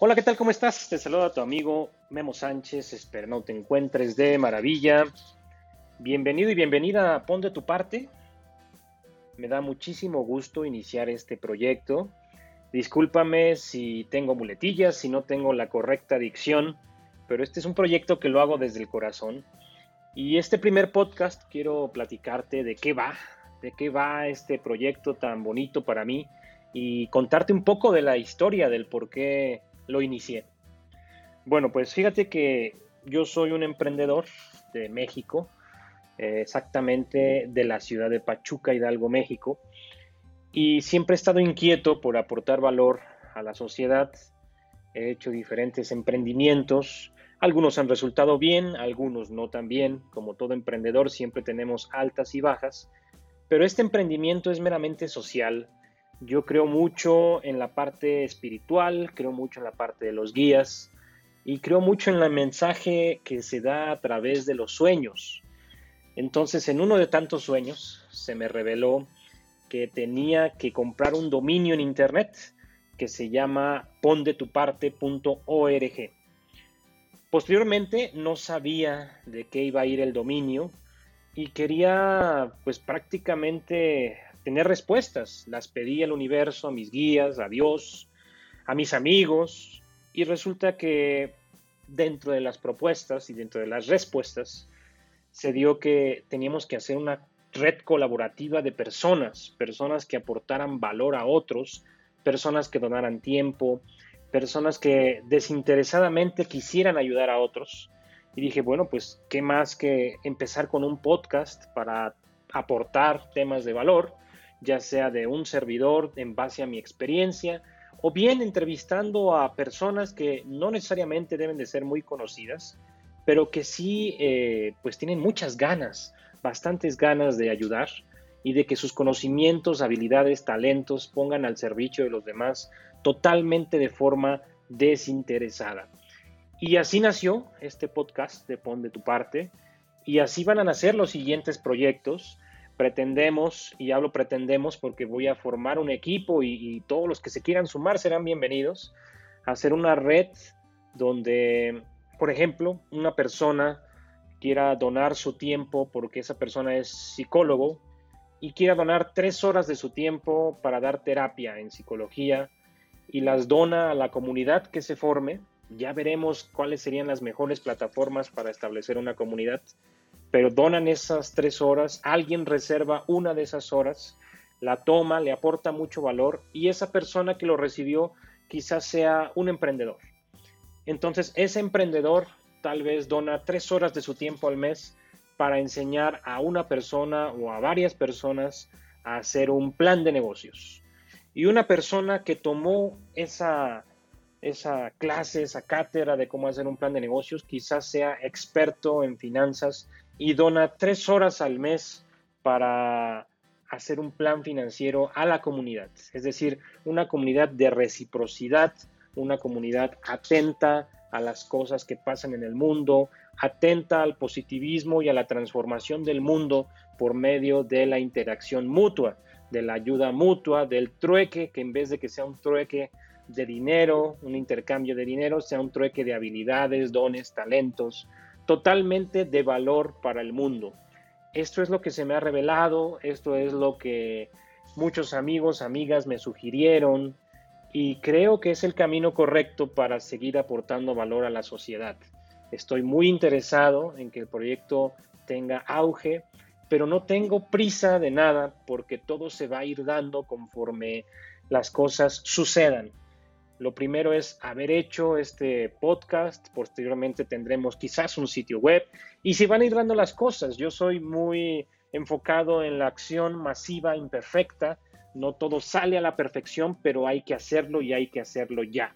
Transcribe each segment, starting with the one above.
Hola, ¿qué tal? ¿Cómo estás? Te saluda tu amigo Memo Sánchez. Espero no te encuentres de maravilla. Bienvenido y bienvenida a Pon de tu parte. Me da muchísimo gusto iniciar este proyecto. Discúlpame si tengo muletillas, si no tengo la correcta dicción, pero este es un proyecto que lo hago desde el corazón. Y este primer podcast quiero platicarte de qué va, de qué va este proyecto tan bonito para mí y contarte un poco de la historia del por qué lo inicié. Bueno, pues fíjate que yo soy un emprendedor de México, eh, exactamente de la ciudad de Pachuca, Hidalgo, México, y siempre he estado inquieto por aportar valor a la sociedad. He hecho diferentes emprendimientos, algunos han resultado bien, algunos no tan bien. Como todo emprendedor siempre tenemos altas y bajas, pero este emprendimiento es meramente social, yo creo mucho en la parte espiritual, creo mucho en la parte de los guías y creo mucho en el mensaje que se da a través de los sueños. Entonces, en uno de tantos sueños se me reveló que tenía que comprar un dominio en internet que se llama pondetuparte.org. Posteriormente no sabía de qué iba a ir el dominio y quería pues prácticamente tener respuestas. Las pedí al universo, a mis guías, a Dios, a mis amigos, y resulta que dentro de las propuestas y dentro de las respuestas se dio que teníamos que hacer una red colaborativa de personas, personas que aportaran valor a otros, personas que donaran tiempo, personas que desinteresadamente quisieran ayudar a otros. Y dije, bueno, pues, ¿qué más que empezar con un podcast para aportar temas de valor? Ya sea de un servidor en base a mi experiencia, o bien entrevistando a personas que no necesariamente deben de ser muy conocidas, pero que sí eh, pues tienen muchas ganas, bastantes ganas de ayudar y de que sus conocimientos, habilidades, talentos pongan al servicio de los demás totalmente de forma desinteresada. Y así nació este podcast de Pon de tu parte y así van a nacer los siguientes proyectos pretendemos, y hablo pretendemos porque voy a formar un equipo y, todos los que se quieran sumar serán bienvenidos, a hacer una red donde, por ejemplo, una persona quiera donar su tiempo porque esa persona es psicólogo y quiera donar tres horas de su tiempo para dar terapia en psicología y las dona a la comunidad que se forme. Ya veremos cuáles serían las mejores plataformas para establecer una comunidad pero donan esas tres horas, alguien reserva una de esas horas, la toma, le aporta mucho valor y esa persona que lo recibió quizás sea un emprendedor. Entonces ese emprendedor tal vez dona tres horas de su tiempo al mes para enseñar a una persona o a varias personas a hacer un plan de negocios. Y una persona que tomó esa, esa clase, esa cátedra de cómo hacer un plan de negocios, quizás sea experto en finanzas y dona tres horas al mes para hacer un plan financiero a la comunidad. Es decir, una comunidad de reciprocidad, una comunidad atenta a las cosas que pasan en el mundo, atenta al positivismo y a la transformación del mundo por medio de la interacción mutua, de la ayuda mutua, del trueque, que en vez de que sea un trueque de dinero, un intercambio de dinero, sea un trueque de habilidades, dones, talentos, totalmente de valor para el mundo. Esto es lo que se me ha revelado, esto es lo que muchos amigos, amigas me sugirieron y creo que es el camino correcto para seguir aportando valor a la sociedad. Estoy muy interesado en que el proyecto tenga auge, pero no tengo prisa de nada porque todo se va a ir dando conforme las cosas sucedan. Lo primero es haber hecho este podcast, posteriormente tendremos quizás un sitio web y si van a ir dando las cosas. Yo soy muy enfocado en la acción masiva, imperfecta. No todo sale a la perfección, pero hay que hacerlo y hay que hacerlo ya.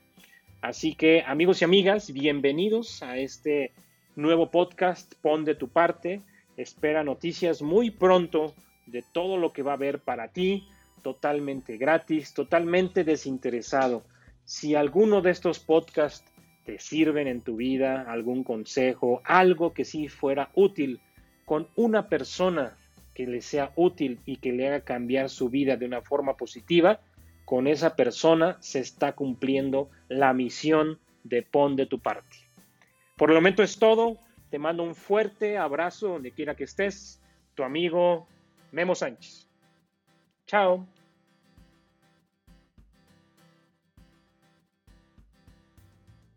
Así que amigos y amigas, bienvenidos a este nuevo podcast, Pon de tu parte. Espera noticias muy pronto de todo lo que va a haber para ti, totalmente gratis, totalmente desinteresado. Si alguno de estos podcasts te sirven en tu vida, algún consejo, algo que sí fuera útil con una persona que le sea útil y que le haga cambiar su vida de una forma positiva, con esa persona se está cumpliendo la misión de pon de tu parte. Por el momento es todo. Te mando un fuerte abrazo donde quiera que estés. Tu amigo Memo Sánchez. Chao.